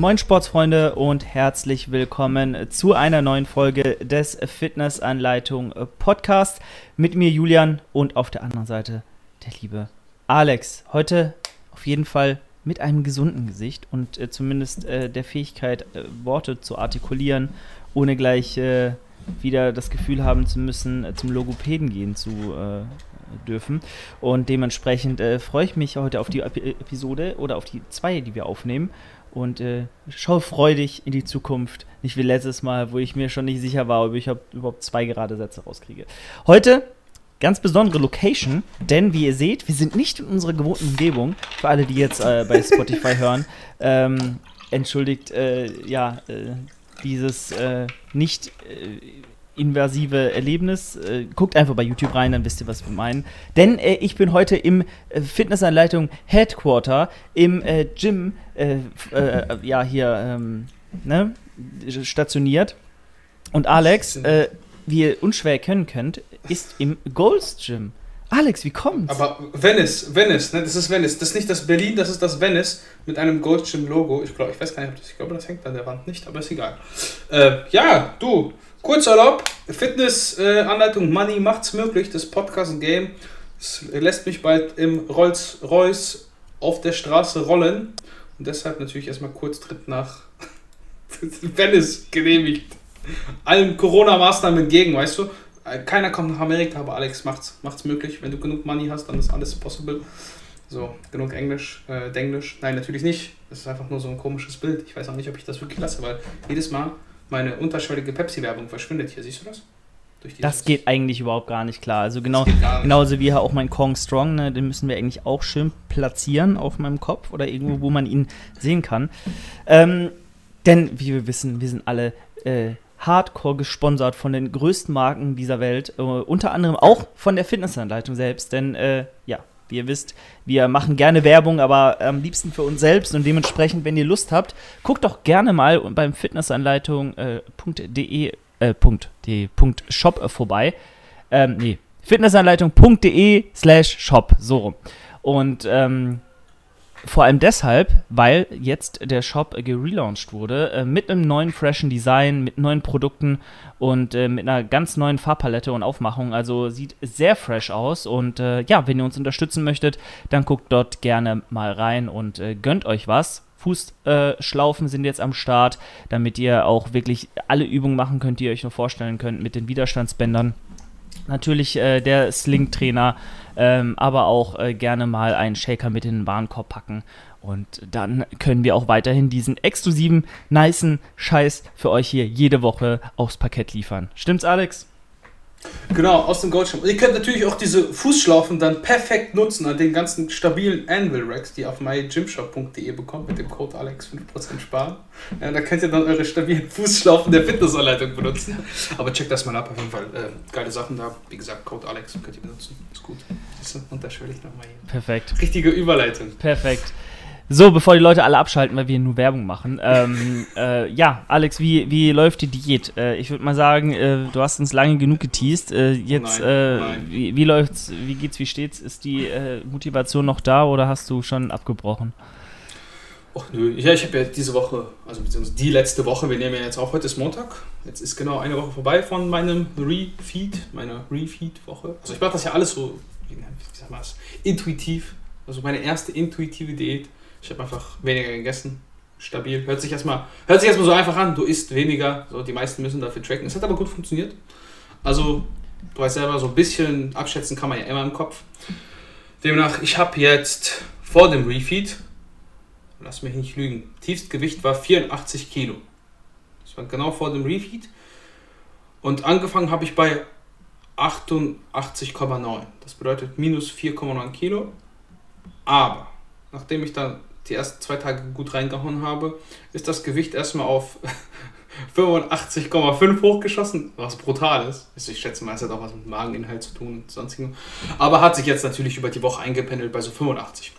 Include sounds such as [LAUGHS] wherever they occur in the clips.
Moin Sportsfreunde und herzlich willkommen zu einer neuen Folge des Fitnessanleitung Podcast mit mir Julian und auf der anderen Seite der liebe Alex. Heute auf jeden Fall mit einem gesunden Gesicht und äh, zumindest äh, der Fähigkeit, äh, Worte zu artikulieren, ohne gleich äh, wieder das Gefühl haben zu müssen, äh, zum Logopäden gehen zu äh, dürfen. Und dementsprechend freue ich mich heute auf die Episode oder auf die zwei, die wir aufnehmen. Und schaue freudig in die Zukunft. Nicht wie letztes Mal, wo ich mir schon nicht sicher war, ob ich überhaupt zwei gerade Sätze rauskriege. Heute ganz besondere Location, denn wie ihr seht, wir sind nicht in unserer gewohnten Umgebung. Für alle, die jetzt äh, bei Spotify [LAUGHS] hören, ähm, entschuldigt, äh, ja, äh, dieses äh, nicht äh, invasive Erlebnis. Äh, guckt einfach bei YouTube rein, dann wisst ihr, was wir meinen. Denn ich bin heute im Fitnessanleitung Headquarter, im Gym, ja, hier, ähm, ne, stationiert. Und Alex, wie ihr unschwer erkennen könnt, ist im Gold's Gym. Alex, wie kommt's? Aber Venice, Venice, ne, das ist Venice. Das ist nicht das Berlin, das ist das Venice mit einem Gold's Gym Logo. Ich glaube, ich weiß gar nicht, ob das, ich glaube, das hängt an der Wand nicht, aber ist egal. Äh, ja, du, Kurzurlaub, Fitness-Anleitung, äh, Money macht's möglich, das Podcast-Game. Es lässt mich bald im Rolls-Royce auf der Straße rollen. Und deshalb natürlich erstmal kurz Tritt nach [LAUGHS] Venice genehmigt. Allen Corona-Maßnahmen entgegen, weißt du? Äh, keiner kommt nach Amerika, aber Alex macht's, macht's möglich. Wenn du genug Money hast, dann ist alles possible. So, genug Englisch, äh, Denglisch. Nein, natürlich nicht. Das ist einfach nur so ein komisches Bild. Ich weiß auch nicht, ob ich das wirklich lasse, weil jedes Mal meine unterschwellige Pepsi-Werbung verschwindet hier. Siehst du das? das geht eigentlich überhaupt gar nicht klar. Also genau, genauso wie auch mein Kong Strong, ne, den müssen wir eigentlich auch schön platzieren auf meinem Kopf oder irgendwo, wo man ihn sehen kann. Ähm, denn, wie wir wissen, wir sind alle äh, hardcore gesponsert von den größten Marken dieser Welt, äh, unter anderem auch von der Fitnessanleitung selbst, denn äh, ja, wie ihr wisst, wir machen gerne Werbung, aber am liebsten für uns selbst und dementsprechend, wenn ihr Lust habt, guckt doch gerne mal beim fitnessanleitung.de äh, äh, Shop vorbei. Ähm, nee, fitnessanleitung.de slash shop, so rum. Und ähm, vor allem deshalb, weil jetzt der Shop gelauncht wurde, äh, mit einem neuen freshen Design, mit neuen Produkten und äh, mit einer ganz neuen Farbpalette und Aufmachung. Also sieht sehr fresh aus. Und äh, ja, wenn ihr uns unterstützen möchtet, dann guckt dort gerne mal rein und äh, gönnt euch was. Fußschlaufen sind jetzt am Start, damit ihr auch wirklich alle Übungen machen könnt, die ihr euch nur vorstellen könnt mit den Widerstandsbändern. Natürlich äh, der Sling-Trainer, ähm, aber auch äh, gerne mal einen Shaker mit in den Warenkorb packen. Und dann können wir auch weiterhin diesen exklusiven, nicen Scheiß für euch hier jede Woche aufs Parkett liefern. Stimmt's, Alex? Genau, aus dem Goldschirm. Ihr könnt natürlich auch diese Fußschlaufen dann perfekt nutzen an den ganzen stabilen Anvil Racks, die ihr auf mygymshop.de bekommt mit dem Code Alex 5% sparen. Ja, da könnt ihr dann eure stabilen Fußschlaufen der Fitnessanleitung benutzen. Aber checkt das mal ab, auf jeden Fall. Äh, geile Sachen da. Wie gesagt, Code Alex könnt ihr benutzen. Ist gut. Du, unterschwellig nochmal hier. Perfekt. Richtige Überleitung. Perfekt. So, bevor die Leute alle abschalten, weil wir nur Werbung machen. Ähm, [LAUGHS] äh, ja, Alex, wie, wie läuft die Diät? Äh, ich würde mal sagen, äh, du hast uns lange genug geteased. Äh, jetzt, nein, äh, nein. Wie, wie, läuft's, wie geht's, wie steht's? Ist die äh, Motivation noch da oder hast du schon abgebrochen? Ach nö, ja, ich habe ja diese Woche, also beziehungsweise die letzte Woche, wir nehmen ja jetzt auch heute ist Montag. Jetzt ist genau eine Woche vorbei von meinem Refeed, meiner Refeed-Woche. Also ich mache das ja alles so, wie sag mal, intuitiv. Also meine erste intuitive Diät ich habe einfach weniger gegessen. Stabil. Hört sich erstmal hört so einfach an. Du isst weniger. So, die meisten müssen dafür tracken. Es hat aber gut funktioniert. Also, du weißt selber, so ein bisschen abschätzen kann man ja immer im Kopf. Demnach, ich habe jetzt vor dem Refeed, lass mich nicht lügen, Tiefstgewicht war 84 Kilo. Das war genau vor dem Refeed. Und angefangen habe ich bei 88,9. Das bedeutet minus 4,9 Kilo. Aber nachdem ich dann die ersten zwei Tage gut reingehauen habe, ist das Gewicht erstmal auf [LAUGHS] 85,5 hochgeschossen, was brutal ist. Also ich schätze mal, es hat auch was mit Mageninhalt zu tun und sonstigen. Aber hat sich jetzt natürlich über die Woche eingependelt bei so 85.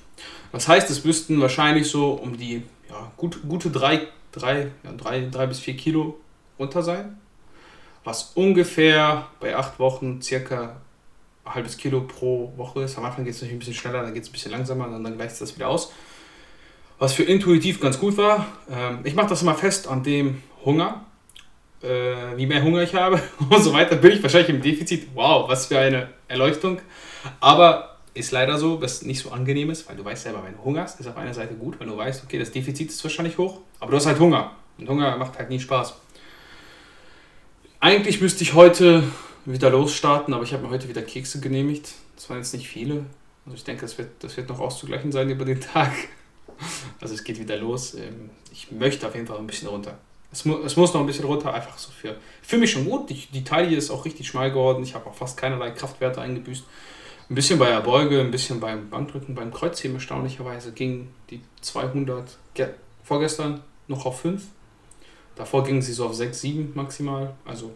Das heißt, es müssten wahrscheinlich so um die ja, gut, gute 3, 3, ja, 3, 3 bis 4 Kilo runter sein. Was ungefähr bei 8 Wochen circa ein halbes Kilo pro Woche ist. Am Anfang geht es natürlich ein bisschen schneller, dann geht es ein bisschen langsamer, und dann gleicht es das wieder aus. Was für intuitiv ganz gut war. Ähm, ich mache das immer fest an dem Hunger. Äh, wie mehr Hunger ich habe [LAUGHS] und so weiter, bin ich wahrscheinlich im Defizit. Wow, was für eine Erleuchtung. Aber ist leider so, was nicht so angenehm ist, weil du weißt selber, wenn du hungerst, ist auf einer Seite gut, wenn du weißt, okay, das Defizit ist wahrscheinlich hoch, aber du hast halt Hunger. Und Hunger macht halt nie Spaß. Eigentlich müsste ich heute wieder losstarten, aber ich habe mir heute wieder Kekse genehmigt. Das waren jetzt nicht viele. Also ich denke, das wird, das wird noch auszugleichen sein über den Tag. Also es geht wieder los. Ähm, ich möchte auf jeden Fall ein bisschen runter. Es, mu es muss noch ein bisschen runter, einfach so für. Fühle mich schon gut. Die, die Taille ist auch richtig schmal geworden. Ich habe auch fast keinerlei Kraftwerte eingebüßt. Ein bisschen bei der Beuge, ein bisschen beim Bankdrücken, beim Kreuzheben erstaunlicherweise ging die 200 vorgestern noch auf 5. Davor gingen sie so auf 6, 7 maximal. Also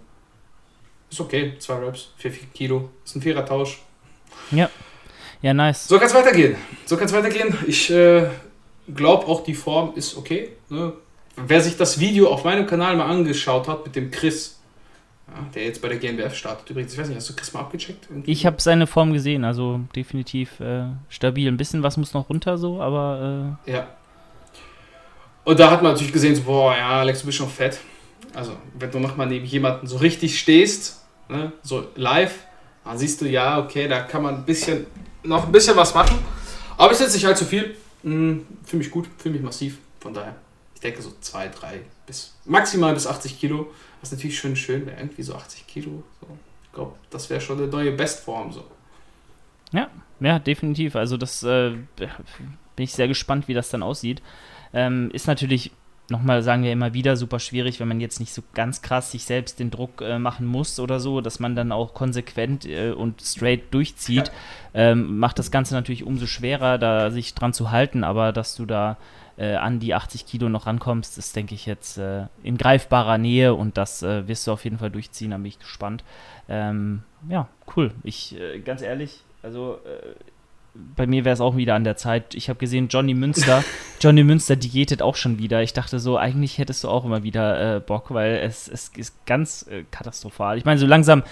ist okay, zwei Reps, 4, 4 Kilo. Ist ein fairer Tausch. Ja. Ja, nice. So kann es weitergehen. So kann es weitergehen. Ich äh, glaube auch, die Form ist okay. Ne? Wer sich das Video auf meinem Kanal mal angeschaut hat mit dem Chris, ja, der jetzt bei der GmbF startet. Übrigens, ich weiß nicht, hast du Chris mal abgecheckt? Irgendwie? Ich habe seine Form gesehen, also definitiv äh, stabil. Ein bisschen was muss noch runter so, aber. Äh ja. Und da hat man natürlich gesehen, so, boah, ja, Alex, du bist schon fett. Also, wenn du nochmal neben jemanden so richtig stehst, ne, so live, dann siehst du, ja, okay, da kann man ein bisschen, noch ein bisschen was machen. Aber ist jetzt nicht allzu viel. Hm, fühle mich gut, fühle mich massiv. Von daher, ich denke so 2, 3 bis maximal bis 80 Kilo. Was natürlich schön schön wäre, irgendwie so 80 Kilo. So. Ich glaube, das wäre schon eine neue Bestform. So. Ja, ja, definitiv. Also das äh, bin ich sehr gespannt, wie das dann aussieht. Ähm, ist natürlich nochmal sagen wir immer wieder, super schwierig, wenn man jetzt nicht so ganz krass sich selbst den Druck äh, machen muss oder so, dass man dann auch konsequent äh, und straight durchzieht, ja. ähm, macht das Ganze natürlich umso schwerer, da sich dran zu halten, aber dass du da äh, an die 80 Kilo noch rankommst, ist, denke ich, jetzt äh, in greifbarer Nähe und das äh, wirst du auf jeden Fall durchziehen, da bin ich gespannt. Ähm, ja, cool. Ich, äh, ganz ehrlich, also bei mir wäre es auch wieder an der Zeit. Ich habe gesehen, Johnny Münster, [LAUGHS] Johnny Münster diätet auch schon wieder. Ich dachte so, eigentlich hättest du auch immer wieder äh, Bock, weil es, es ist ganz äh, katastrophal. Ich meine, so langsam,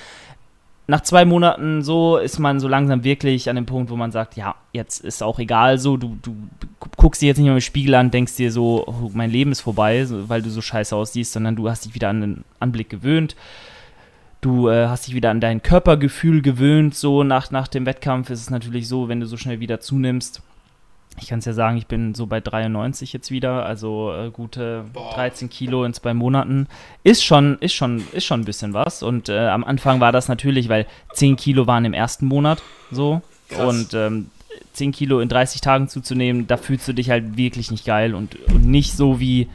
nach zwei Monaten so ist man so langsam wirklich an dem Punkt, wo man sagt, ja, jetzt ist auch egal so, du, du guckst dir jetzt nicht mehr im Spiegel an, denkst dir so, oh, mein Leben ist vorbei, weil du so scheiße aussiehst, sondern du hast dich wieder an den Anblick gewöhnt du äh, hast dich wieder an dein Körpergefühl gewöhnt, so nach, nach dem Wettkampf ist es natürlich so, wenn du so schnell wieder zunimmst. Ich kann es ja sagen, ich bin so bei 93 jetzt wieder, also äh, gute Boah. 13 Kilo in zwei Monaten. Ist schon, ist schon, ist schon ein bisschen was. Und äh, am Anfang war das natürlich, weil 10 Kilo waren im ersten Monat so. Krass. Und ähm, 10 Kilo in 30 Tagen zuzunehmen, da fühlst du dich halt wirklich nicht geil und, und nicht so wie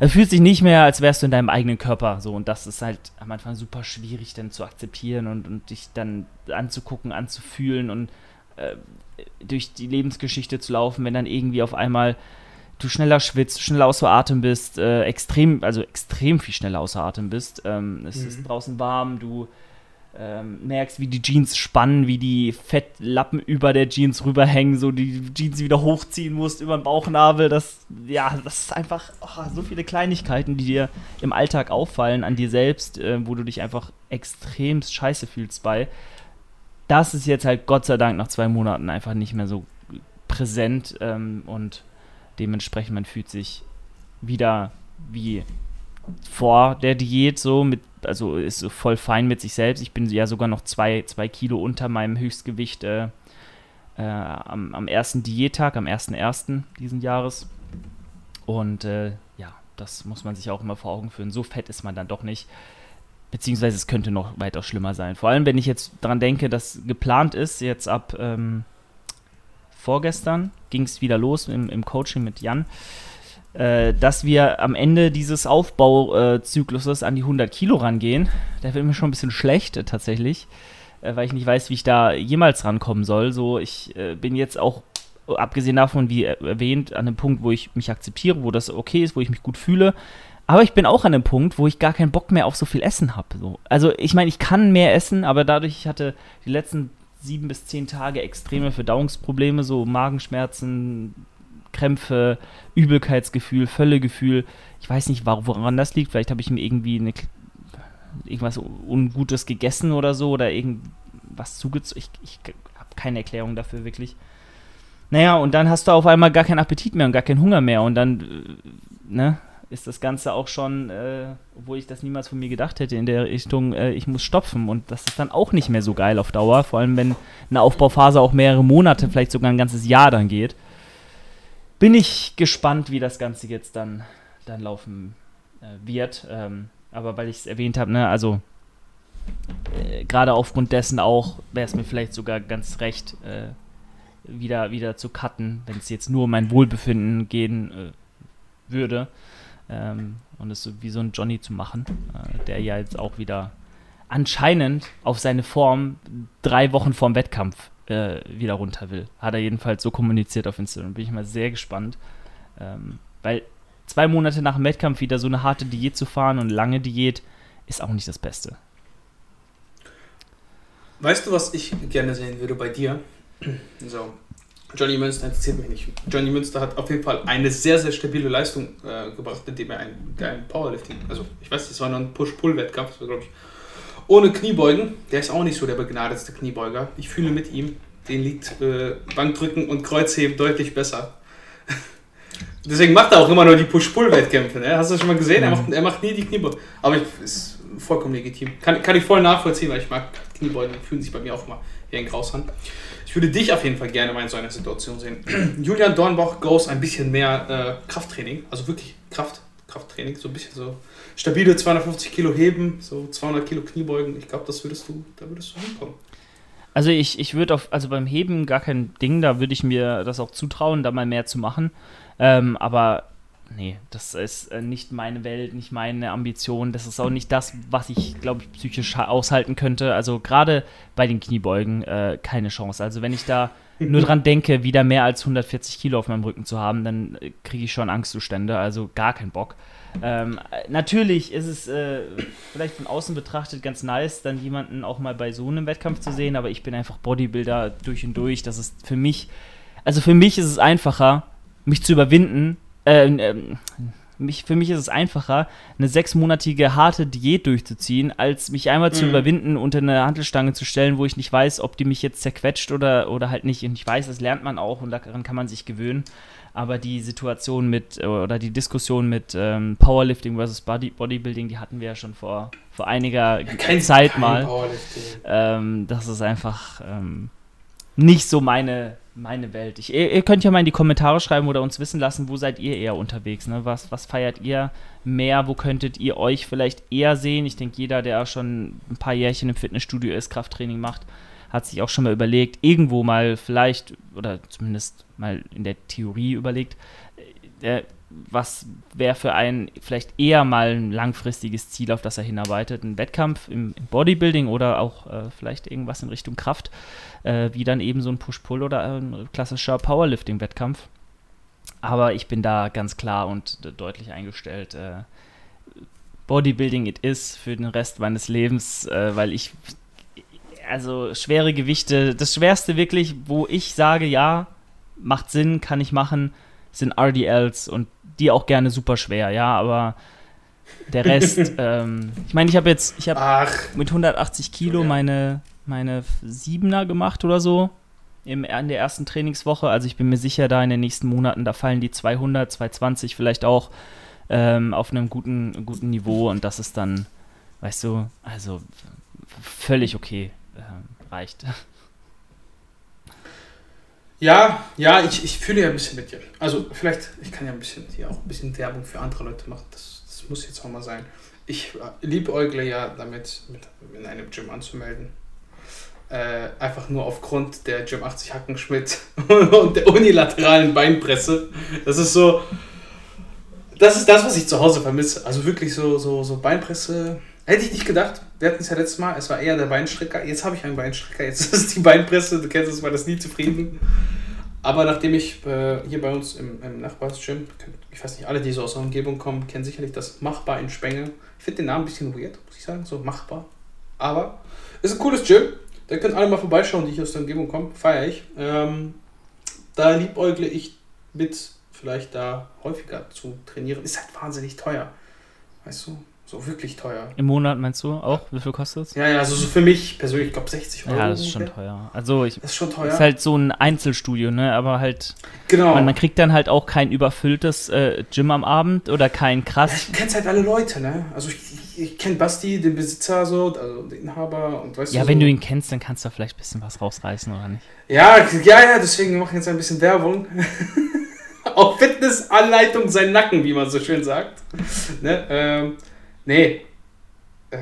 es fühlt sich nicht mehr, als wärst du in deinem eigenen Körper. So, und das ist halt am Anfang super schwierig dann zu akzeptieren und, und dich dann anzugucken, anzufühlen und äh, durch die Lebensgeschichte zu laufen, wenn dann irgendwie auf einmal du schneller schwitzt, schneller außer Atem bist, äh, extrem, also extrem viel schneller außer Atem bist. Ähm, es mhm. ist draußen warm, du ähm, merkst, wie die Jeans spannen, wie die Fettlappen über der Jeans rüberhängen, so die Jeans wieder hochziehen musst über den Bauchnabel. Das, ja, das ist einfach oh, so viele Kleinigkeiten, die dir im Alltag auffallen an dir selbst, äh, wo du dich einfach extrem scheiße fühlst bei. Das ist jetzt halt Gott sei Dank nach zwei Monaten einfach nicht mehr so präsent ähm, und dementsprechend man fühlt sich wieder wie vor der Diät so mit also ist voll fein mit sich selbst. Ich bin ja sogar noch zwei, zwei Kilo unter meinem Höchstgewicht äh, äh, am, am ersten Diättag, am 1.1. diesen Jahres. Und äh, ja, das muss man sich auch immer vor Augen führen. So fett ist man dann doch nicht. Beziehungsweise es könnte noch weiter schlimmer sein. Vor allem, wenn ich jetzt daran denke, dass geplant ist, jetzt ab ähm, vorgestern ging es wieder los im, im Coaching mit Jan äh, dass wir am Ende dieses Aufbauzykluses an die 100 Kilo rangehen. Da wird mir schon ein bisschen schlecht äh, tatsächlich, äh, weil ich nicht weiß, wie ich da jemals rankommen soll. So, ich bin jetzt auch, abgesehen davon, wie erwähnt, an dem Punkt, wo ich mich akzeptiere, wo das okay ist, wo ich mich gut fühle. Aber ich bin auch an dem Punkt, wo ich gar keinen Bock mehr auf so viel Essen habe. So. Also ich meine, ich kann mehr essen, aber dadurch, ich hatte die letzten sieben bis zehn Tage extreme Verdauungsprobleme, so Magenschmerzen, Krämpfe, Übelkeitsgefühl, Völlegefühl. Ich weiß nicht, woran das liegt. Vielleicht habe ich mir irgendwie eine, irgendwas Ungutes gegessen oder so oder irgendwas zugezogen. Ich, ich habe keine Erklärung dafür wirklich. naja, und dann hast du auf einmal gar keinen Appetit mehr und gar keinen Hunger mehr und dann, äh, ne, ist das Ganze auch schon, äh, obwohl ich das niemals von mir gedacht hätte, in der Richtung, äh, ich muss stopfen und das ist dann auch nicht mehr so geil auf Dauer, vor allem wenn eine Aufbauphase auch mehrere Monate, vielleicht sogar ein ganzes Jahr dann geht. Bin ich gespannt, wie das Ganze jetzt dann, dann laufen äh, wird. Ähm, aber weil ich es erwähnt habe, ne, also äh, gerade aufgrund dessen auch wäre es mir vielleicht sogar ganz recht, äh, wieder, wieder zu cutten, wenn es jetzt nur um mein Wohlbefinden gehen äh, würde. Ähm, und es so wie so ein Johnny zu machen, äh, der ja jetzt auch wieder anscheinend auf seine Form drei Wochen vorm Wettkampf äh, wieder runter will. Hat er jedenfalls so kommuniziert auf Instagram. Bin ich mal sehr gespannt. Ähm, weil zwei Monate nach dem Wettkampf wieder so eine harte Diät zu fahren und lange Diät ist auch nicht das Beste. Weißt du, was ich gerne sehen würde bei dir? So, Johnny Münster interessiert mich nicht. Johnny Münster hat auf jeden Fall eine sehr, sehr stabile Leistung äh, gebracht, indem er einen geilen Powerlifting, also ich weiß, das war nur ein Push-Pull-Wettkampf, das war glaube ich ohne Kniebeugen. Der ist auch nicht so der begnadetste Kniebeuger. Ich fühle mit ihm, den liegt äh, Bankdrücken und Kreuzheben deutlich besser. [LAUGHS] Deswegen macht er auch immer nur die Push-Pull-Wettkämpfe. Ne? Hast du das schon mal gesehen? Er, macht, er macht nie die Kniebeugen. Aber ich, ist vollkommen legitim. Kann, kann ich voll nachvollziehen, weil ich mag Kniebeugen, fühlen sich bei mir auch immer wie ein Graus an. Ich würde dich auf jeden Fall gerne mal in so einer Situation sehen. [CLEARS THROAT] Julian Dornbach goes ein bisschen mehr äh, Krafttraining, also wirklich Kraft, Krafttraining, so ein bisschen so stabile 250 Kilo heben, so 200 Kilo Kniebeugen. Ich glaube, das würdest du, da würdest du hinkommen. Also ich, ich würde auf, also beim Heben gar kein Ding, da würde ich mir das auch zutrauen, da mal mehr zu machen. Ähm, aber nee, das ist äh, nicht meine Welt, nicht meine Ambition. Das ist auch nicht das, was ich, glaube ich, psychisch aushalten könnte. Also gerade bei den Kniebeugen äh, keine Chance. Also wenn ich da nur dran denke, wieder mehr als 140 Kilo auf meinem Rücken zu haben, dann äh, kriege ich schon Angstzustände. Also gar keinen Bock. Ähm, natürlich ist es äh, vielleicht von außen betrachtet ganz nice, dann jemanden auch mal bei so einem Wettkampf zu sehen, aber ich bin einfach Bodybuilder durch und durch. Das ist für mich, also für mich ist es einfacher, mich zu überwinden, äh, äh, mich, für mich ist es einfacher, eine sechsmonatige harte Diät durchzuziehen, als mich einmal mhm. zu überwinden, unter eine Handelstange zu stellen, wo ich nicht weiß, ob die mich jetzt zerquetscht oder, oder halt nicht. Und ich weiß, das lernt man auch und daran kann man sich gewöhnen. Aber die Situation mit, oder die Diskussion mit ähm, Powerlifting versus Body, Bodybuilding, die hatten wir ja schon vor, vor einiger kein, Zeit kein mal. Ähm, das ist einfach ähm, nicht so meine meine Welt. Ich, ihr, könnt ja mal in die Kommentare schreiben oder uns wissen lassen, wo seid ihr eher unterwegs? Ne? Was, was feiert ihr mehr? Wo könntet ihr euch vielleicht eher sehen? Ich denke, jeder, der schon ein paar Jährchen im Fitnessstudio ist, Krafttraining macht, hat sich auch schon mal überlegt, irgendwo mal vielleicht, oder zumindest mal in der Theorie überlegt, äh, was wäre für einen vielleicht eher mal ein langfristiges Ziel, auf das er hinarbeitet? Ein Wettkampf im, im Bodybuilding oder auch äh, vielleicht irgendwas in Richtung Kraft, äh, wie dann eben so ein Push-Pull oder ein klassischer Powerlifting-Wettkampf. Aber ich bin da ganz klar und deutlich eingestellt. Äh, Bodybuilding it is für den Rest meines Lebens, äh, weil ich, also schwere Gewichte, das Schwerste wirklich, wo ich sage, ja, macht Sinn, kann ich machen, sind RDLs und die auch gerne super schwer, ja, aber der Rest, [LAUGHS] ähm, ich meine, ich habe jetzt, ich habe mit 180 Kilo meine, meine Siebener gemacht oder so im, in der ersten Trainingswoche. Also ich bin mir sicher, da in den nächsten Monaten, da fallen die 200, 220 vielleicht auch ähm, auf einem guten, guten Niveau und das ist dann, weißt du, also völlig okay, äh, reicht. Ja, ja, ich, ich fühle ja ein bisschen mit dir. Also vielleicht, ich kann ja ein bisschen hier auch ein bisschen Werbung für andere Leute machen. Das, das muss jetzt auch mal sein. Ich äh, liebe Eugle ja damit, mit in einem Gym anzumelden. Äh, einfach nur aufgrund der Gym 80 Hackenschmidt [LAUGHS] und der unilateralen Beinpresse. Das ist so. Das ist das, was ich zu Hause vermisse. Also wirklich so, so, so Beinpresse. Hätte ich nicht gedacht. Wir hatten es ja letztes Mal, es war eher der Beinstrecker. Jetzt habe ich einen Beinstrecker, jetzt ist es die Beinpresse. Du kennst es, war das nie zufrieden. Aber nachdem ich äh, hier bei uns im, im Nachbarsgym, ich weiß nicht, alle, die so aus der Umgebung kommen, kennen sicherlich das Machbar in Spenge. Ich finde den Namen ein bisschen weird, muss ich sagen, so machbar. Aber ist ein cooles Gym. Da könnt alle mal vorbeischauen, die hier aus der Umgebung kommen. Feier ich. Ähm, da liebäugle ich mit, vielleicht da häufiger zu trainieren. Ist halt wahnsinnig teuer. Weißt du, So wirklich teuer. Im Monat meinst du auch? Wie viel kostet es? Ja, ja, also so für mich persönlich, ich glaube 60 Euro. Ja, das ist schon ungefähr. teuer. Also ich, Das ist schon teuer. ist halt so ein Einzelstudio, ne? Aber halt, genau. man, man kriegt dann halt auch kein überfülltes äh, Gym am Abend oder kein ja, krass. ich kenn's halt alle Leute, ne? Also ich, ich, ich kenne Basti, den Besitzer so, also den Inhaber und weißt Ja, du wenn so. du ihn kennst, dann kannst du vielleicht ein bisschen was rausreißen, oder nicht? Ja, ja, ja, deswegen machen wir jetzt ein bisschen Werbung. [LAUGHS] Auf Fitnessanleitung sein Nacken, wie man so schön sagt. Ne? Ähm, nee. Äh,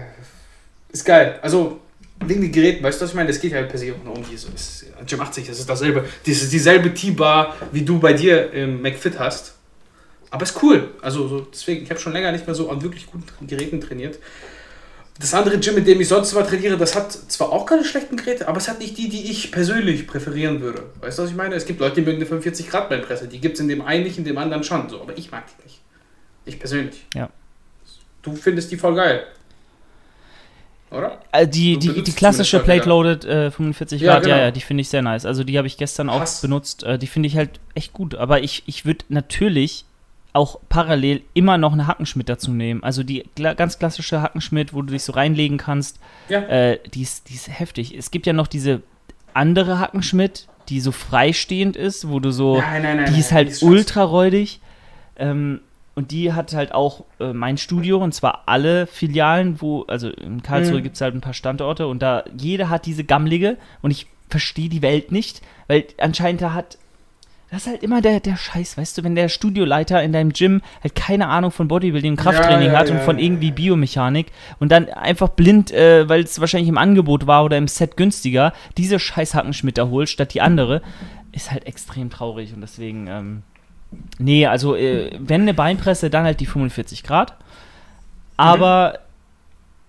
ist geil. Also, wegen den Geräten, weißt du, was ich meine? Es geht halt per se auch nur um diese. es ist- Gym 80, das ist dasselbe. Das ist dieselbe T-Bar, wie du bei dir im McFit hast. Aber ist cool. Also, so, deswegen, ich habe schon länger nicht mehr so an wirklich guten Geräten trainiert. Das andere Gym, mit dem ich sonst immer trainiere, das hat zwar auch keine schlechten Geräte, aber es hat nicht die, die ich persönlich präferieren würde. Weißt du, was ich meine? Es gibt Leute, die mögen eine 45 Grad Beinpresse. Die gibt es in dem einen nicht, in dem anderen schon. So, aber ich mag die nicht. Ich persönlich. Ja. Du findest die voll geil. Oder? Äh, die, die, die klassische zumindest Plate Loaded äh, 45 Ja, Grad, ja, genau. ja, die finde ich sehr nice. Also die habe ich gestern auch Krass. benutzt. Äh, die finde ich halt echt gut. Aber ich, ich würde natürlich auch parallel immer noch eine Hackenschmidt dazu nehmen. Also die kla ganz klassische Hackenschmidt, wo du dich so reinlegen kannst, Ja. äh, die, ist, die ist heftig. Es gibt ja noch diese andere Hackenschmidt, die so freistehend ist, wo du so nein, nein, nein. die ist halt scheiße. ultra räudig. Ähm, und die hat halt auch äh, mein Studio und zwar alle Filialen, wo, also in Karlsruhe Mhm. gibt es halt ein paar Standorte und da jeder hat diese gammlige und ich verstehe die Welt nicht, weil anscheinend da hat. Das ist halt immer der, der Scheiß, weißt du, wenn der Studioleiter in deinem Gym halt keine Ahnung von Bodybuilding und Krafttraining Ja, ja, hat und ja, von irgendwie. Biomechanik und dann einfach blind, äh, weil es wahrscheinlich im Angebot war oder im Set günstiger, diese scheiß Hackenschmitter holt statt die andere, ist halt extrem traurig und deswegen, ähm, nee, also äh, wenn eine Beinpresse, dann halt die 45 Grad. Aber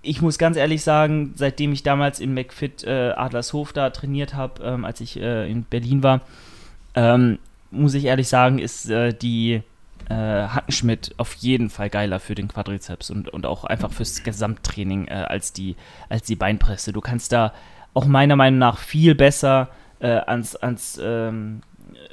ich muss ganz ehrlich sagen, seitdem ich damals in McFit äh, Adlershof da trainiert habe, ähm, als ich äh, in Berlin war, ähm, muss ich ehrlich sagen, ist äh, die äh, Hackenschmidt auf jeden Fall geiler für den Quadrizeps und, und auch einfach fürs Gesamttraining äh, als, die, als die Beinpresse. Du kannst da auch meiner Meinung nach viel besser ans, ans ähm,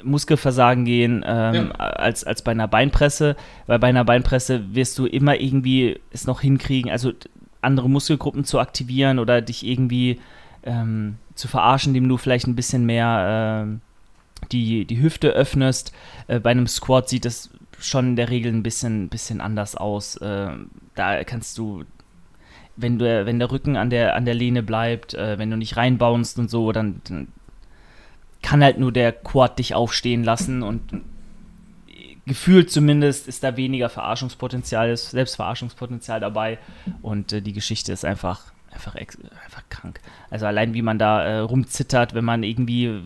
Muskelversagen gehen ähm, als, als bei einer Beinpresse, weil bei einer Beinpresse wirst du immer irgendwie es noch hinkriegen, also andere Muskelgruppen zu aktivieren oder dich irgendwie ähm, zu verarschen, indem du vielleicht ein bisschen mehr ähm, die, die Hüfte öffnest. Äh, bei einem Squat sieht das schon in der Regel ein bisschen, bisschen anders aus. Ähm, da kannst du, wenn, du, wenn der Rücken an der, an der Lehne bleibt, äh, wenn du nicht reinbaust und so, dann, dann kann halt nur der Quad dich aufstehen lassen und gefühlt zumindest ist da weniger Verarschungspotenzial, ist Selbstverarschungspotenzial dabei und äh, die Geschichte ist einfach einfach, einfach krank. Also allein wie man da äh, rumzittert, wenn man irgendwie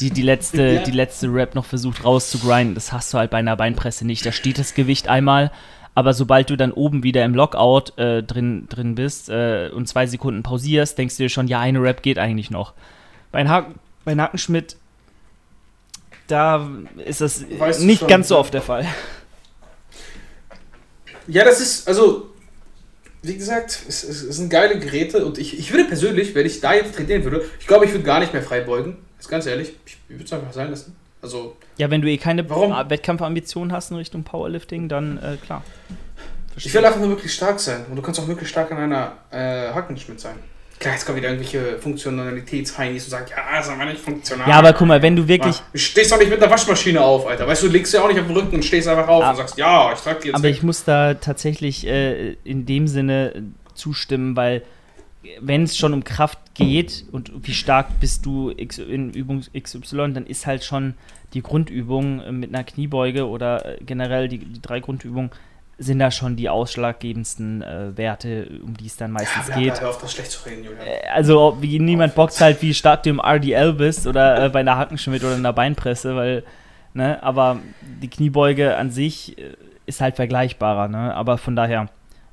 die, die, letzte, [LAUGHS] Ja. die letzte Rap noch versucht rauszugrinden, das hast du halt bei einer Beinpresse nicht. Da steht das Gewicht einmal, aber sobald du dann oben wieder im Lockout äh, drin, drin bist äh, und zwei Sekunden pausierst, denkst du dir schon, ja, eine Rap geht eigentlich noch. Bei, Haken, bei Nackenschmidt, da ist das Weißt nicht schon, ganz so oft der Fall. Ja, das ist, also, wie gesagt, es, es, es sind geile Geräte und ich, ich würde persönlich, wenn ich da jetzt trainieren würde, ich glaube, ich würde gar nicht mehr frei beugen. Ist ganz ehrlich, ich, ich würde es einfach sein lassen. Also, Ja, wenn du eh keine Warum? Wettkampfambitionen hast in Richtung Powerlifting, dann äh, klar. ich will einfach nur wirklich stark sein und du kannst auch wirklich stark in einer äh, Hackenschmidt sein. Klar, jetzt kommen wieder irgendwelche Funktionalitätsheinis und sagen, ja, ist aber nicht funktional. Ja, aber guck mal, wenn du wirklich. Ja, Du stehst doch nicht mit einer Waschmaschine auf, Alter. Weißt du, du legst ja auch nicht auf den Rücken und stehst einfach auf Ah. und sagst, ja, ich trag die jetzt Aber weg. ich muss da tatsächlich äh, in dem Sinne zustimmen, weil wenn es schon um Kraft geht und wie stark bist du in Übung XY, dann ist halt schon die Grundübung äh, mit einer Kniebeuge oder äh, generell die, die drei Grundübungen sind da schon die ausschlaggebendsten äh, Werte, um die es dann meistens ja, geht. Auf, das schlecht zu reden, Julian. Äh, Also wie niemand bockt halt, wie stark du im RDL bist oder äh, bei einer Hackenschmidt oder einer Beinpresse, weil, ne, aber die Kniebeuge an sich äh, ist halt vergleichbarer, ne? Aber von daher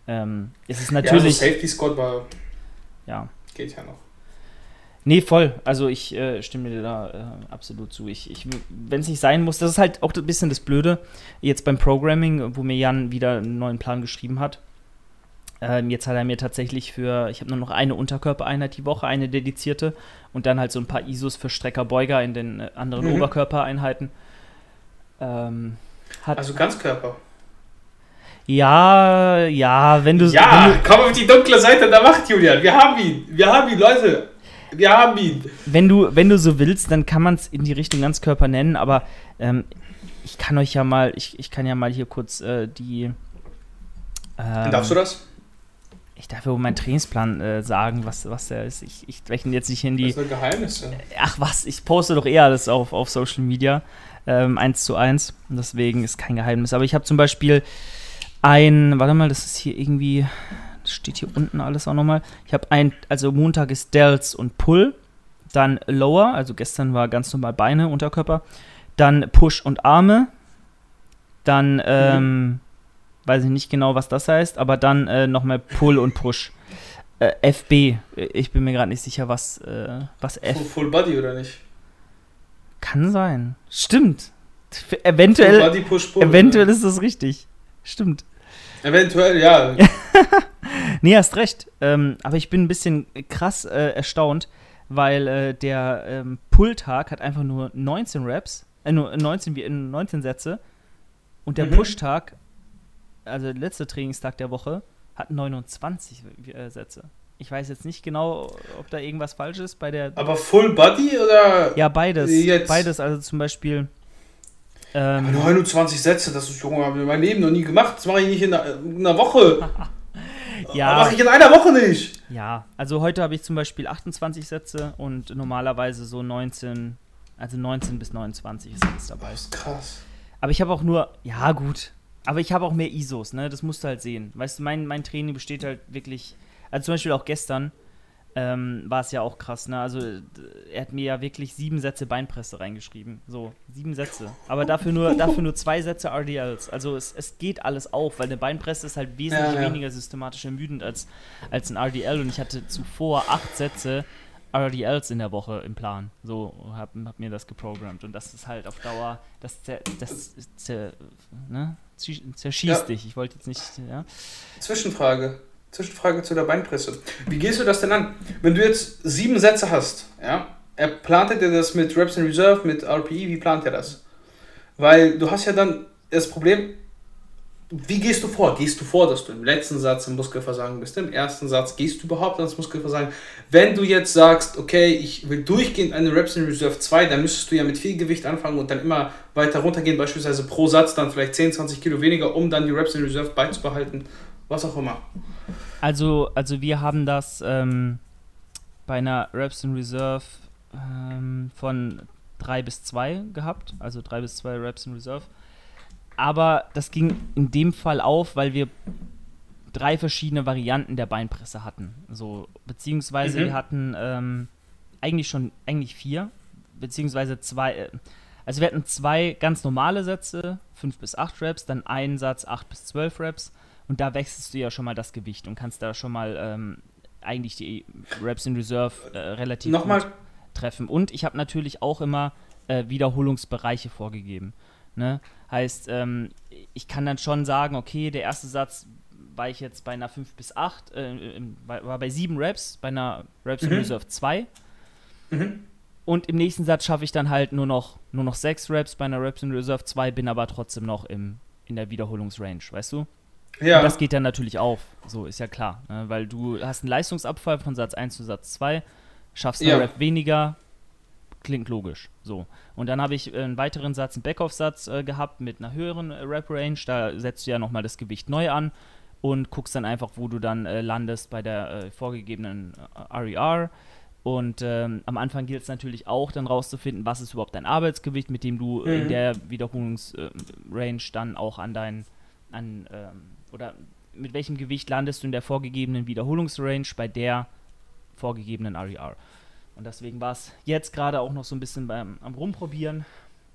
ähm, ist es natürlich. Ja, also Safety Squad war, Ja, geht ja noch. Nee, voll. Also ich äh, stimme dir da äh, absolut zu. Ich, ich, Wenn es nicht sein muss, das ist halt auch ein bisschen das Blöde, jetzt beim Programming, wo mir Jan wieder einen neuen Plan geschrieben hat. Ähm, jetzt hat er mir tatsächlich für, ich habe nur noch eine Unterkörpereinheit die Woche, eine dedizierte und dann halt so ein paar ISOs für Strecker-Beuger in den äh, anderen Mhm. Oberkörpereinheiten. Ähm, hat, Also Ganzkörper. Ja, ja, wenn du. Ja, wenn du, komm auf die dunkle Seite der Macht, Julian. Wir haben ihn. Wir haben ihn, Leute. Wir haben ihn. Wenn du, wenn du so willst, dann kann man es in die Richtung Ganzkörper nennen, aber ähm, ich kann euch ja mal, ich, ich kann ja mal hier kurz äh, die. Ähm, Darfst du das? Ich darf ja wohl meinen Trainingsplan äh, sagen, was, was der ist. Ich, ich rechne jetzt nicht in die. Das sind Geheimnisse. Ach was, ich poste doch eher alles auf, auf Social Media. Ähm, eins zu eins. Deswegen ist kein Geheimnis. Aber ich habe zum Beispiel ein, warte mal, das ist hier irgendwie, steht hier unten alles auch nochmal. Ich habe ein, also Montag ist Delts und Pull, dann Lower, also gestern war ganz normal Beine, Unterkörper, dann Push und Arme, dann, mhm. ähm, weiß ich nicht genau, was das heißt, aber dann äh, nochmal Pull und Push. Äh, FB, ich bin mir gerade nicht sicher, was, äh, was F. Full, Full Body oder nicht? Kann sein. Stimmt. Eventuell, Full Body, Push, Pull, eventuell oder? ist das richtig. Stimmt. Eventuell, ja. [LAUGHS] nee, hast recht. Ähm, aber ich bin ein bisschen krass äh, erstaunt, weil äh, der ähm, Pull-Tag hat einfach nur 19 Raps, äh, nur 19, wie 19 Sätze. Und der mhm. Push-Tag, also der letzte Trainingstag der Woche, hat 29 äh, Sätze. Ich weiß jetzt nicht genau, ob da irgendwas falsch ist bei der. Aber Full Body oder? Ja, beides. Jetzt? Beides. Also zum Beispiel ähm, 29 Sätze, das ist, Junge, habe ich in meinem Leben noch nie gemacht. Das mache ich nicht in einer, in einer Woche. [LAUGHS] ja. Mache ich in einer Woche nicht. Ja, also heute habe ich zum Beispiel 28 Sätze und normalerweise so 19, also 19 bis 29 ist jetzt dabei. Das ist krass. Aber ich habe auch nur, ja gut, aber ich habe auch mehr ISOs, ne? Das musst du halt sehen. Weißt du, mein, mein Training besteht halt wirklich, also zum Beispiel auch gestern, ähm, war es ja auch krass. Ne? Also er hat mir ja wirklich sieben Sätze Beinpresse reingeschrieben. So, sieben Sätze. Aber dafür nur, dafür nur zwei Sätze RDLs. Also es, es geht alles auf, weil eine Beinpresse ist halt wesentlich ja, ja. weniger systematisch ermüdend als, als ein RDL. Und ich hatte zuvor acht Sätze RDLs in der Woche im Plan. So, hab, hab mir das geprogrammt. Und das ist halt auf Dauer, das, das, das, ne? zerschießt ja. dich. Ich wollte jetzt nicht, ja. Zwischenfrage. Zwischenfrage zu der Beinpresse. Wie gehst du das denn an? Wenn du jetzt sieben Sätze hast, ja, er plant er das mit Reps in Reserve, mit RPE, wie plant er das? Weil du hast ja dann das Problem, wie gehst du vor? Gehst du vor, dass du im letzten Satz im Muskelversagen bist? Im ersten Satz gehst du überhaupt ans Muskelversagen? Wenn du jetzt sagst, okay, ich will durchgehend eine Reps in Reserve 2, dann müsstest du ja mit viel Gewicht anfangen und dann immer weiter runtergehen, beispielsweise pro Satz dann vielleicht 10, 20 Kilo weniger, um dann die Reps in Reserve beizubehalten, was auch immer. Also, also wir haben das ähm, bei einer Reps in Reserve ähm, von 3 bis 2 gehabt, also 3 bis 2 Reps in Reserve. Aber das ging in dem Fall auf, weil wir drei verschiedene Varianten der Beinpresse hatten. So, beziehungsweise mhm. wir hatten ähm, eigentlich schon eigentlich vier, beziehungsweise zwei. Äh, also wir hatten zwei ganz normale Sätze, 5 bis 8 Reps, dann einen Satz 8 bis 12 Reps und da wechselst du ja schon mal das Gewicht und kannst da schon mal ähm, eigentlich die Reps in Reserve äh, relativ Nochmal. gut treffen. Und ich habe natürlich auch immer äh, Wiederholungsbereiche vorgegeben. Ne? Heißt, ähm, ich kann dann schon sagen, okay, der erste Satz war ich jetzt bei einer 5 bis 8, äh, war bei 7 Reps, bei einer Reps mhm. in Reserve 2. Mhm. Und im nächsten Satz schaffe ich dann halt nur noch, nur noch 6 Reps bei einer Reps in Reserve 2, bin aber trotzdem noch im, in der Wiederholungsrange, weißt du? Ja. Und das geht dann natürlich auf, so ist ja klar. Ne? Weil du hast einen Leistungsabfall von Satz 1 zu Satz 2, schaffst ja. Rap weniger, klingt logisch. So. Und dann habe ich einen weiteren Satz, einen Backoff-Satz äh, gehabt mit einer höheren äh, Rap-Range. Da setzt du ja nochmal das Gewicht neu an und guckst dann einfach, wo du dann äh, landest bei der äh, vorgegebenen RER. Äh, und ähm, am Anfang gilt es natürlich auch, dann rauszufinden, was ist überhaupt dein Arbeitsgewicht, mit dem du mhm. in der Wiederholungsrange äh, dann auch an dein, an, ähm, oder mit welchem Gewicht landest du in der vorgegebenen Wiederholungsrange bei der vorgegebenen RER. Und deswegen war es jetzt gerade auch noch so ein bisschen beim am Rumprobieren,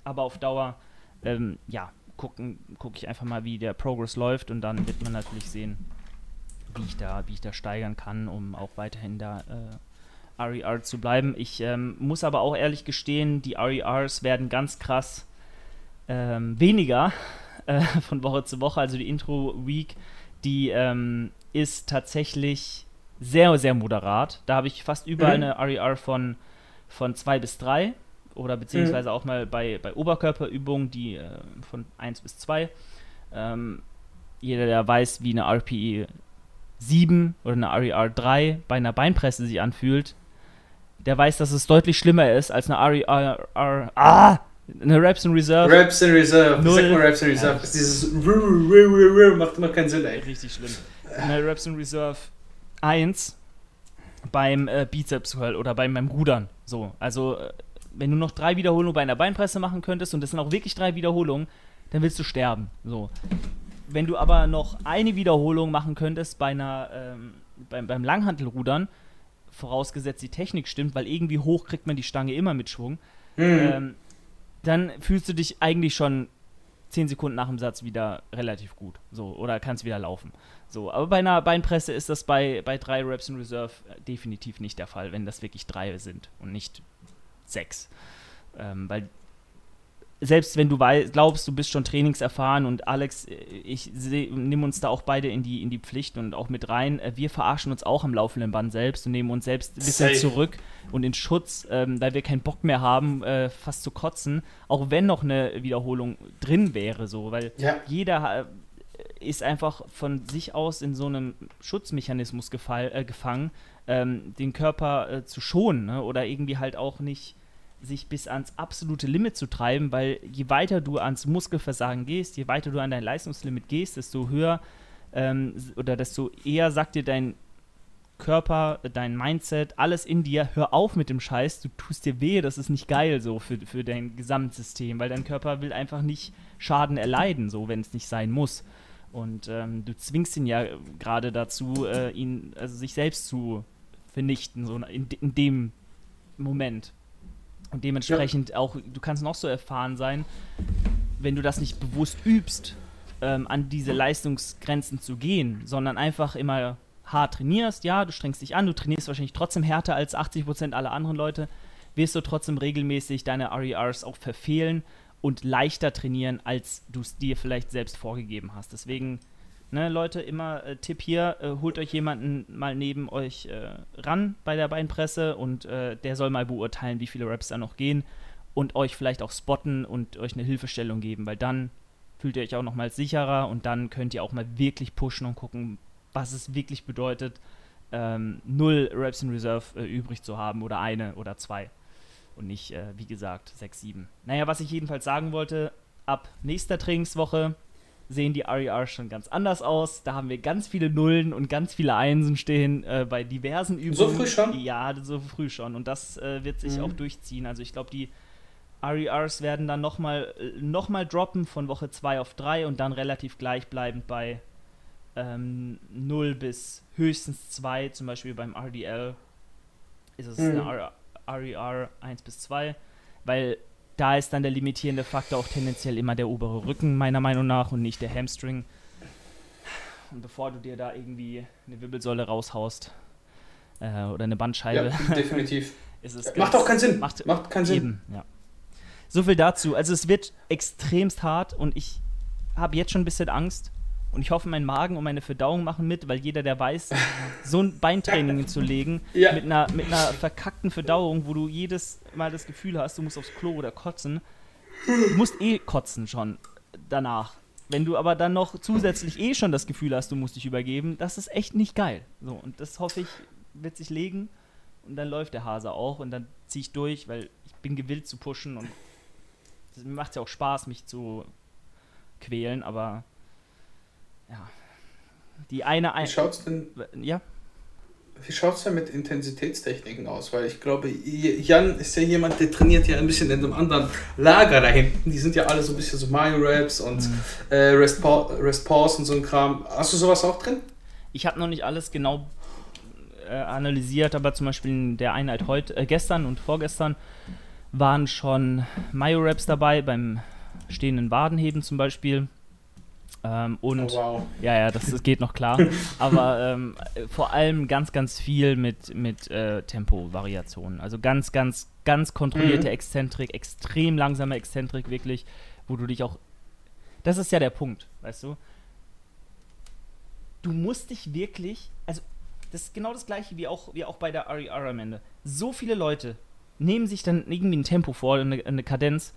aber auf Dauer, ähm, ja, gucke ich einfach mal, wie der Progress läuft und dann wird man natürlich sehen, wie ich da, wie ich da steigern kann, um auch weiterhin da äh, RER zu bleiben. Ich ähm, muss aber auch ehrlich gestehen, die RERs werden ganz krass ähm, weniger äh, [LAUGHS] von Woche zu Woche. Also die Intro-Week, die ähm, ist tatsächlich sehr, sehr moderat. Da habe ich fast überall mhm. eine RER von, von 2 bis 3 oder beziehungsweise mhm. auch mal bei, bei Oberkörperübungen, die äh, von 1 bis 2. Ähm, jeder, der weiß, wie eine RPE 7 oder eine RER 3 bei einer Beinpresse sich anfühlt, der weiß, dass es deutlich schlimmer ist als eine RER. Ah! Eine Reps in Reserve. Reps in Reserve. Null. Sag mal Reps in Reserve. Ja. Dieses macht immer keinen Sinn, ey. Richtig schlimm. Eine Reps in Reserve 1 beim äh, Bizeps Curl oder beim, beim Rudern. So, also äh, wenn du noch drei Wiederholungen bei einer Beinpresse machen könntest und das sind auch wirklich drei Wiederholungen, dann willst du sterben. So. Wenn du aber noch eine Wiederholung machen könntest bei einer, ähm, beim, beim Langhantelrudern, vorausgesetzt die Technik stimmt, weil irgendwie hoch kriegt man die Stange immer mit Schwung, Mhm. ähm, dann fühlst du dich eigentlich schon 10 Sekunden nach dem Satz wieder relativ gut. So, oder kannst wieder laufen. So, aber bei einer Beinpresse ist das bei, bei drei Reps in Reserve äh, definitiv nicht der Fall, wenn das wirklich drei sind und nicht sechs. Ähm, weil selbst wenn du glaubst, du bist schon trainingserfahren und Alex, äh, ich nehme uns da auch beide in die, in die Pflicht und auch mit rein, äh, wir verarschen uns auch am laufenden Band selbst und nehmen uns selbst ein bisschen Safe. zurück und in Schutz, ähm, weil wir keinen Bock mehr haben, äh, fast zu kotzen, auch wenn noch eine Wiederholung drin wäre, so, weil Ja. jeder äh, ist einfach von sich aus in so einem Schutzmechanismus gefall, äh, gefangen, ähm, den Körper äh, zu schonen ne? oder irgendwie halt auch nicht sich bis ans absolute Limit zu treiben, weil je weiter du ans Muskelversagen gehst, je weiter du an dein Leistungslimit gehst, desto höher ähm, oder desto eher sagt dir dein Körper, dein Mindset, alles in dir, hör auf mit dem Scheiß, du tust dir weh, das ist nicht geil so für, für dein Gesamtsystem, weil dein Körper will einfach nicht Schaden erleiden, so wenn es nicht sein muss. Und ähm, du zwingst ihn ja äh, gerade dazu, äh, ihn, also sich selbst zu vernichten, so in, in dem Moment. Und dementsprechend auch, du kannst noch so erfahren sein, wenn du das nicht bewusst übst, ähm, an diese Leistungsgrenzen zu gehen, sondern einfach immer hart trainierst, ja, du strengst dich an, du trainierst wahrscheinlich trotzdem härter als 80% aller anderen Leute, wirst du trotzdem regelmäßig deine RERs auch verfehlen und leichter trainieren, als du es dir vielleicht selbst vorgegeben hast. Deswegen, ne, Leute, immer äh, Tipp hier, äh, holt euch jemanden mal neben euch äh, ran bei der Beinpresse und äh, der soll mal beurteilen, wie viele Reps da noch gehen und euch vielleicht auch spotten und euch eine Hilfestellung geben, weil dann fühlt ihr euch auch nochmal sicherer und dann könnt ihr auch mal wirklich pushen und gucken, was es wirklich bedeutet, ähm, null Reps in Reserve äh, übrig zu haben oder eine oder zwei und nicht, äh, wie gesagt, sechs, sieben. Naja, was ich jedenfalls sagen wollte, ab nächster Trainingswoche sehen die RER schon ganz anders aus. Da haben wir ganz viele Nullen und ganz viele Einsen stehen äh, bei diversen Übungen. So früh schon? Ja, so früh schon. Und das äh, wird sich Mhm. auch durchziehen. Also ich glaube, die RERs werden dann nochmal noch mal droppen von Woche 2 auf 3 und dann relativ gleichbleibend bei ähm, 0 bis höchstens 2, zum Beispiel beim RDL ist es Mhm. eine RER 1 bis 2, weil da ist dann der limitierende Faktor auch tendenziell immer der obere Rücken, meiner Meinung nach, und nicht der Hamstring. Und bevor du dir da irgendwie eine Wirbelsäule raushaust äh, oder eine Bandscheibe, Ja, [LAUGHS] definitiv. ist es Macht auch keinen Sinn. Macht, Macht keinen Sinn. Eben, ja. So viel dazu. Also es wird extremst hart und ich habe jetzt schon ein bisschen Angst. Und ich hoffe, mein Magen und meine Verdauung machen mit, weil jeder, der weiß, so ein Beintraining zu legen [LAUGHS] Ja. mit, einer, mit einer verkackten Verdauung, wo du jedes Mal das Gefühl hast, du musst aufs Klo oder kotzen, du musst eh kotzen schon danach. Wenn du aber dann noch zusätzlich eh schon das Gefühl hast, du musst dich übergeben, das ist echt nicht geil. So, und das hoffe ich, wird sich legen und dann läuft der Hase auch und dann ziehe ich durch, weil ich bin gewillt zu pushen und es mir macht ja auch Spaß, mich zu quälen, aber ja. Die eine Wie ein schaut's denn, ja, wie schaut's denn mit Intensitätstechniken aus? Weil ich glaube, Jan ist ja jemand, der trainiert ja ein bisschen in einem anderen Lager da hinten. Die sind ja alle so ein bisschen so Myo-Raps und Mhm. äh, Rest, Pa- Rest Pause und so ein Kram. Hast du sowas auch drin? ich habe noch nicht alles genau äh, analysiert, aber zum Beispiel in der Einheit heute, äh, gestern und vorgestern waren schon Myo-Raps dabei, beim stehenden Wadenheben zum Beispiel. Ähm, und oh, wow. Ja, ja, das, das geht noch klar. [LAUGHS] Aber ähm, äh, vor allem ganz, ganz viel mit, mit äh, Tempo-Variationen. Also ganz, ganz, ganz kontrollierte Mhm. Exzentrik, extrem langsame Exzentrik wirklich, wo du dich auch. Das ist ja der Punkt, weißt du? Du musst dich wirklich. Also, das ist genau das gleiche wie auch, wie auch bei der RER am Ende. So viele Leute nehmen sich dann irgendwie ein Tempo vor, eine, eine Kadenz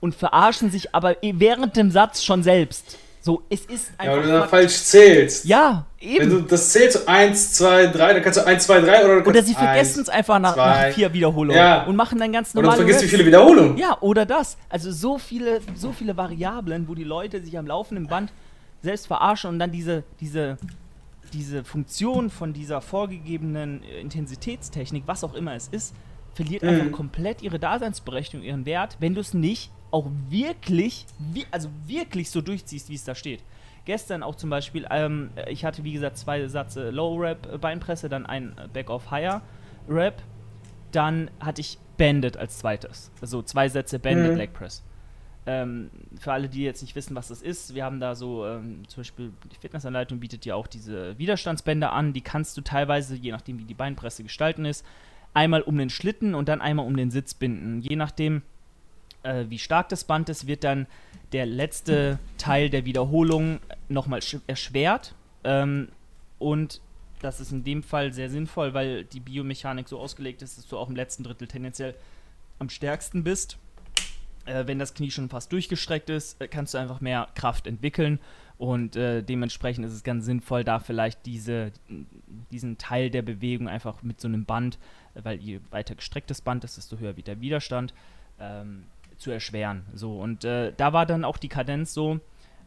und verarschen sich aber eh während dem Satz schon selbst. So, es ist einfach. Ja, weil du dann falsch zählst. Ja, eben. Wenn du das zählst, so 1, 2, 3, dann kannst du 1, 2, 3 oder. Oder sie vergessen es einfach nach, nach, vier Wiederholungen ja. und machen dann ganz normal. Oder du vergisst, wie viele Wiederholungen. Ja, oder das. Also so viele, so viele Variablen, wo die Leute sich am laufenden Band selbst verarschen und dann diese, diese, diese Funktion von dieser vorgegebenen Intensitätstechnik, was auch immer es ist, verliert mhm. einfach komplett ihre Daseinsberechtigung, ihren Wert, wenn du es nicht auch wirklich, wie, also wirklich so durchziehst, wie es da steht. Gestern auch zum Beispiel, ähm, ich hatte wie gesagt zwei Sätze Low Rap äh, Beinpresse, dann ein äh, Back of Higher Rap, dann hatte ich Banded als zweites. Also zwei Sätze Banded mhm. Leg Press. Ähm, für alle, die jetzt nicht wissen, was das ist, wir haben da so, ähm, zum Beispiel die Fitnessanleitung bietet ja auch diese Widerstandsbänder an, die kannst du teilweise, je nachdem wie die Beinpresse gestalten ist, einmal um den Schlitten und dann einmal um den Sitz binden. Je nachdem, äh, wie stark das Band ist, wird dann der letzte Teil der Wiederholung nochmal erschwert. Ähm, und das ist in dem Fall sehr sinnvoll, weil die Biomechanik so ausgelegt ist, dass du auch im letzten Drittel tendenziell am stärksten bist. Äh, wenn das Knie schon fast durchgestreckt ist, äh, kannst du einfach mehr Kraft entwickeln und äh, dementsprechend ist es ganz sinnvoll, da vielleicht diese, diesen Teil der Bewegung einfach mit so einem Band, äh, weil je weiter gestreckt das Band ist, desto höher wird der Widerstand, ähm, zu erschweren. So, und äh, da war dann auch die Kadenz so,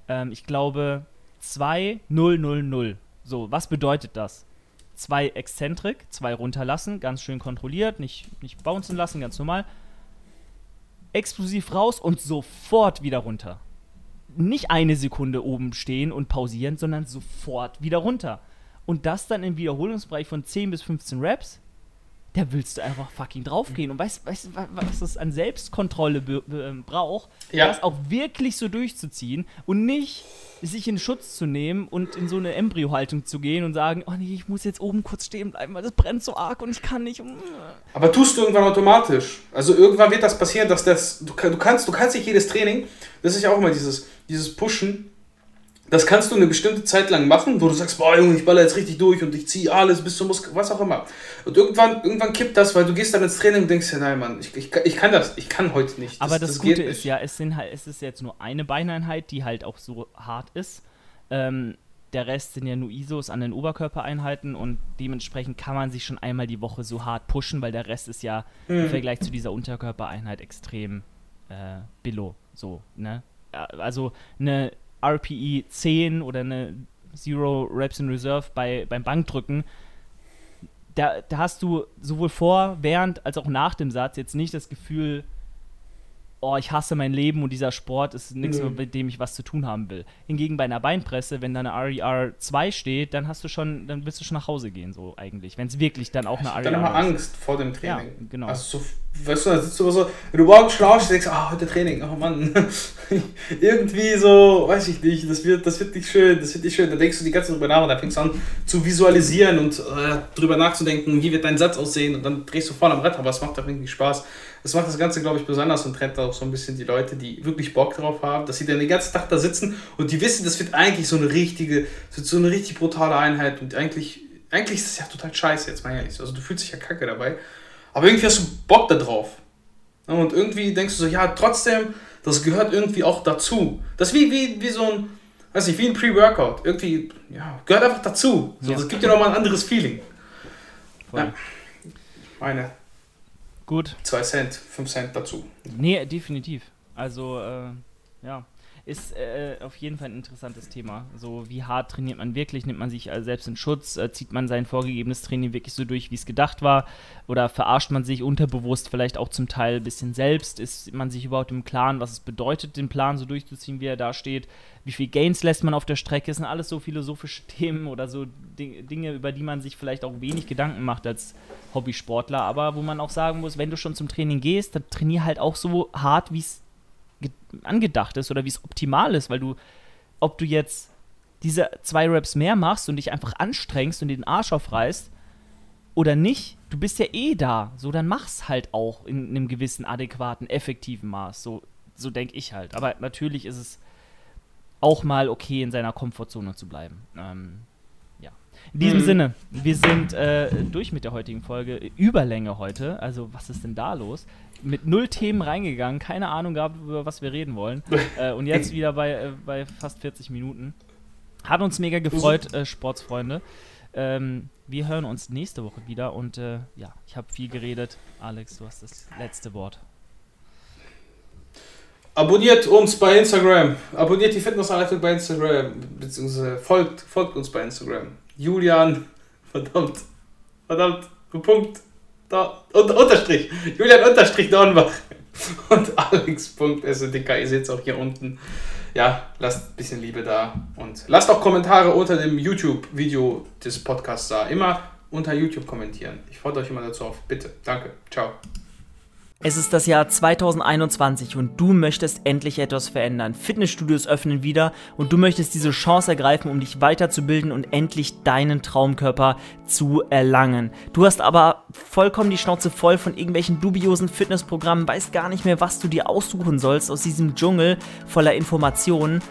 ähm, ich glaube, 2, 0, 0, 0. So, was bedeutet das? Zwei Exzentrik, zwei runterlassen, ganz schön kontrolliert, nicht, nicht bouncen lassen, ganz normal. Explosiv raus und sofort wieder runter. Nicht eine Sekunde oben stehen und pausieren, sondern sofort wieder runter. Und das dann im Wiederholungsbereich von 10 bis 15 Reps da willst du einfach fucking draufgehen. Und weißt du, was es an Selbstkontrolle ähm, braucht, ja. das auch wirklich so durchzuziehen und nicht sich in Schutz zu nehmen und in so eine Embryo-Haltung zu gehen und sagen, oh nee, ich muss jetzt oben kurz stehen bleiben, weil das brennt so arg und ich kann nicht. Aber tust du irgendwann automatisch. Also irgendwann wird das passieren, dass das, du, du kannst, du kannst nicht jedes Training, das ist ja auch immer dieses, dieses Pushen, das kannst du eine bestimmte Zeit lang machen, wo du sagst, boah Junge, ich baller jetzt richtig durch und ich ziehe alles bis zum Muskel, was auch immer. Und irgendwann, irgendwann kippt das, weil du gehst dann ins Training und denkst ja, nein Mann, ich, ich, ich kann das, ich kann heute nicht. Aber das, das Gute ist ja, es, sind halt, es ist jetzt nur eine Beineinheit, die halt auch so hart ist. Ähm, der Rest sind ja nur ISOs an den Oberkörpereinheiten und dementsprechend kann man sich schon einmal die Woche so hart pushen, weil der Rest ist ja hm. im Vergleich zu dieser Unterkörpereinheit extrem äh, billow. So, ne? Also eine RPE 10 oder eine Zero Reps in Reserve bei, beim Bankdrücken, da, da hast du sowohl vor, während als auch nach dem Satz jetzt nicht das Gefühl, oh, ich hasse mein Leben und dieser Sport ist nichts, mhm. mit dem ich was zu tun haben will. Hingegen bei einer Beinpresse, wenn da eine RER 2 steht, dann hast du schon, dann willst du schon nach Hause gehen, so eigentlich. Wenn es wirklich dann auch eine RER ist. Dann immer Angst vor dem Training. Ja, genau. Also so, weißt du, da sitzt du so, wenn du morgens schlafst, denkst ah, heute Training, oh Mann. [LAUGHS] Irgendwie so, weiß ich nicht, das wird, das wird nicht schön, das wird nicht schön. Dann denkst du die ganze Zeit drüber nach und dann fängst du an zu visualisieren und äh, drüber nachzudenken, wie wird dein Satz aussehen und dann drehst du voll am Rad, aber es macht doch irgendwie Spaß. Das macht das Ganze, glaube ich, besonders und trennt auch so ein bisschen die Leute, die wirklich Bock drauf haben, dass sie dann den ganzen Tag da sitzen und die wissen, das wird eigentlich so eine richtige, so eine richtig brutale Einheit und eigentlich, eigentlich ist es ja total scheiße, jetzt mal ehrlich. Also du fühlst dich ja kacke dabei, aber irgendwie hast du Bock da drauf. Und irgendwie denkst du so, ja, trotzdem, das gehört irgendwie auch dazu. Das ist wie, wie, wie so ein, weiß nicht, wie ein Pre-Workout. Irgendwie, ja, gehört einfach dazu. So, ja. Das gibt dir nochmal ein anderes Feeling. Voll. Ja. Meine Gut. 2 Cent, 5 Cent dazu. Nee, definitiv. Also, äh, ja. Ist äh, auf jeden Fall ein interessantes Thema. So, wie hart trainiert man wirklich? Nimmt man sich also selbst in Schutz? Äh, zieht man sein vorgegebenes Training wirklich so durch, wie es gedacht war? Oder verarscht man sich unterbewusst vielleicht auch zum Teil ein bisschen selbst? Ist man sich überhaupt im Klaren, was es bedeutet, den Plan so durchzuziehen, wie er da steht? Wie viel Gains lässt man auf der Strecke? Das sind alles so philosophische [LAUGHS] Themen oder so Dinge, über die man sich vielleicht auch wenig Gedanken macht als Hobbysportler, aber wo man auch sagen muss, wenn du schon zum Training gehst, dann trainier halt auch so hart, wie es angedacht ist oder wie es optimal ist, weil du, ob du jetzt diese zwei Reps mehr machst und dich einfach anstrengst und den Arsch aufreißt oder nicht, du bist ja eh da. So, dann mach's halt auch in einem gewissen adäquaten, effektiven Maß. So, so denke ich halt. Aber natürlich ist es auch mal okay, in seiner Komfortzone zu bleiben. Ähm, ja. In diesem mhm. Sinne, wir sind äh, durch mit der heutigen Folge. Überlänge heute. Also, was ist denn da los? Mit null Themen reingegangen, keine Ahnung gehabt, über was wir reden wollen. [LAUGHS] äh, und jetzt wieder bei, äh, bei fast 40 Minuten. Hat uns mega gefreut, äh, Sportsfreunde. Ähm, wir hören uns nächste Woche wieder und äh, ja, ich habe viel geredet. Alex, du hast das letzte Wort. Abonniert uns bei Instagram. Abonniert die Fitnessanleitung bei Instagram. Beziehungsweise folgt, folgt uns bei Instagram. Julian, verdammt, verdammt, Punkt, da, unter, Unterstrich. Julian Unterstrich Dornbach. Und [LAUGHS] Alex.sdk. Ihr seht es auch hier unten ja, lasst ein bisschen Liebe da und lasst auch Kommentare unter dem YouTube-Video des Podcasts da. Immer unter YouTube kommentieren. Ich fordere euch immer dazu auf. Bitte. Danke. Ciao. Es ist das Jahr 2021 und du möchtest endlich etwas verändern. Fitnessstudios öffnen wieder und du möchtest diese Chance ergreifen, um dich weiterzubilden und endlich deinen Traumkörper zu erlangen. Du hast aber vollkommen die Schnauze voll von irgendwelchen dubiosen Fitnessprogrammen, weißt gar nicht mehr, was du dir aussuchen sollst aus diesem Dschungel voller Informationen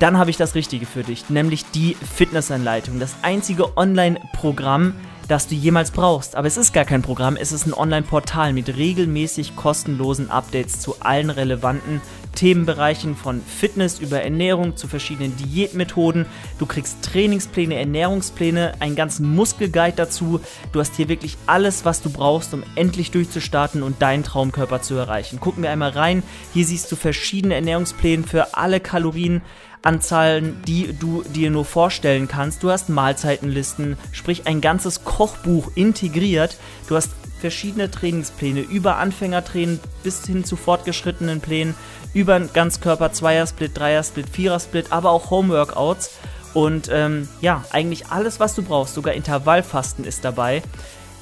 dann habe ich das Richtige für dich, nämlich die Fitnessanleitung. Das einzige Online-Programm, das du jemals brauchst. Aber es ist gar kein Programm, es ist ein Online-Portal mit regelmäßig kostenlosen Updates zu allen relevanten Themenbereichen von Fitness über Ernährung zu verschiedenen Diätmethoden. Du kriegst Trainingspläne, Ernährungspläne, einen ganzen Muskelguide dazu. Du hast hier wirklich alles, was du brauchst, um endlich durchzustarten und deinen Traumkörper zu erreichen. Gucken wir einmal rein. Hier siehst du verschiedene Ernährungspläne für alle Kalorien. Anzahlen, die du dir nur vorstellen kannst. Du hast Mahlzeitenlisten, sprich ein ganzes Kochbuch integriert. Du hast verschiedene Trainingspläne, über Anfängertraining bis hin zu fortgeschrittenen Plänen, über Ganzkörper, Zweiersplit, Dreiersplit, Vierersplit, aber auch Homeworkouts. Und ähm, ja, eigentlich alles, was du brauchst, sogar Intervallfasten ist dabei.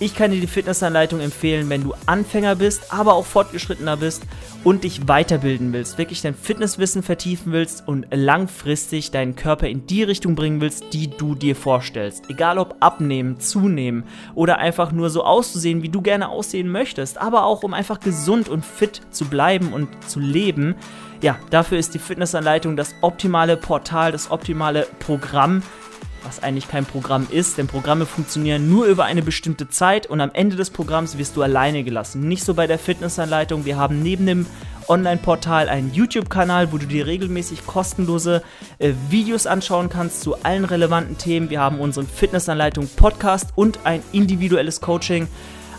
Ich kann dir die Fitnessanleitung empfehlen, wenn du Anfänger bist, aber auch fortgeschrittener bist und dich weiterbilden willst, wirklich dein Fitnesswissen vertiefen willst und langfristig deinen Körper in die Richtung bringen willst, die du dir vorstellst. Egal ob abnehmen, zunehmen oder einfach nur so auszusehen, wie du gerne aussehen möchtest, aber auch um einfach gesund und fit zu bleiben und zu leben. Ja, dafür ist die Fitnessanleitung das optimale Portal, das optimale Programm was eigentlich kein Programm ist, denn Programme funktionieren nur über eine bestimmte Zeit und am Ende des Programms wirst du alleine gelassen. Nicht so bei der Fitnessanleitung. Wir haben neben dem Online-Portal einen YouTube-Kanal, wo du dir regelmäßig kostenlose äh, Videos anschauen kannst zu allen relevanten Themen. Wir haben unseren Fitnessanleitung Podcast und ein individuelles Coaching.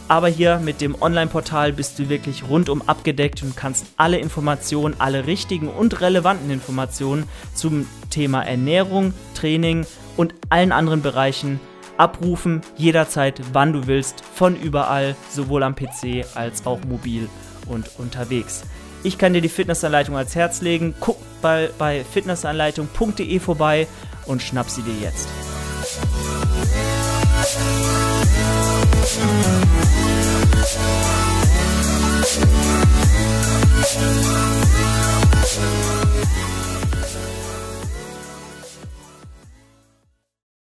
Aber hier mit dem Online-Portal bist du wirklich rundum abgedeckt und kannst alle Informationen, alle richtigen und relevanten Informationen zum Thema Ernährung, Training, und allen anderen Bereichen abrufen, jederzeit, wann du willst, von überall, sowohl am PC als auch mobil und unterwegs. Ich kann dir die Fitnessanleitung ans Herz legen. Guck bei, bei fitnessanleitung.de vorbei und schnapp sie dir jetzt.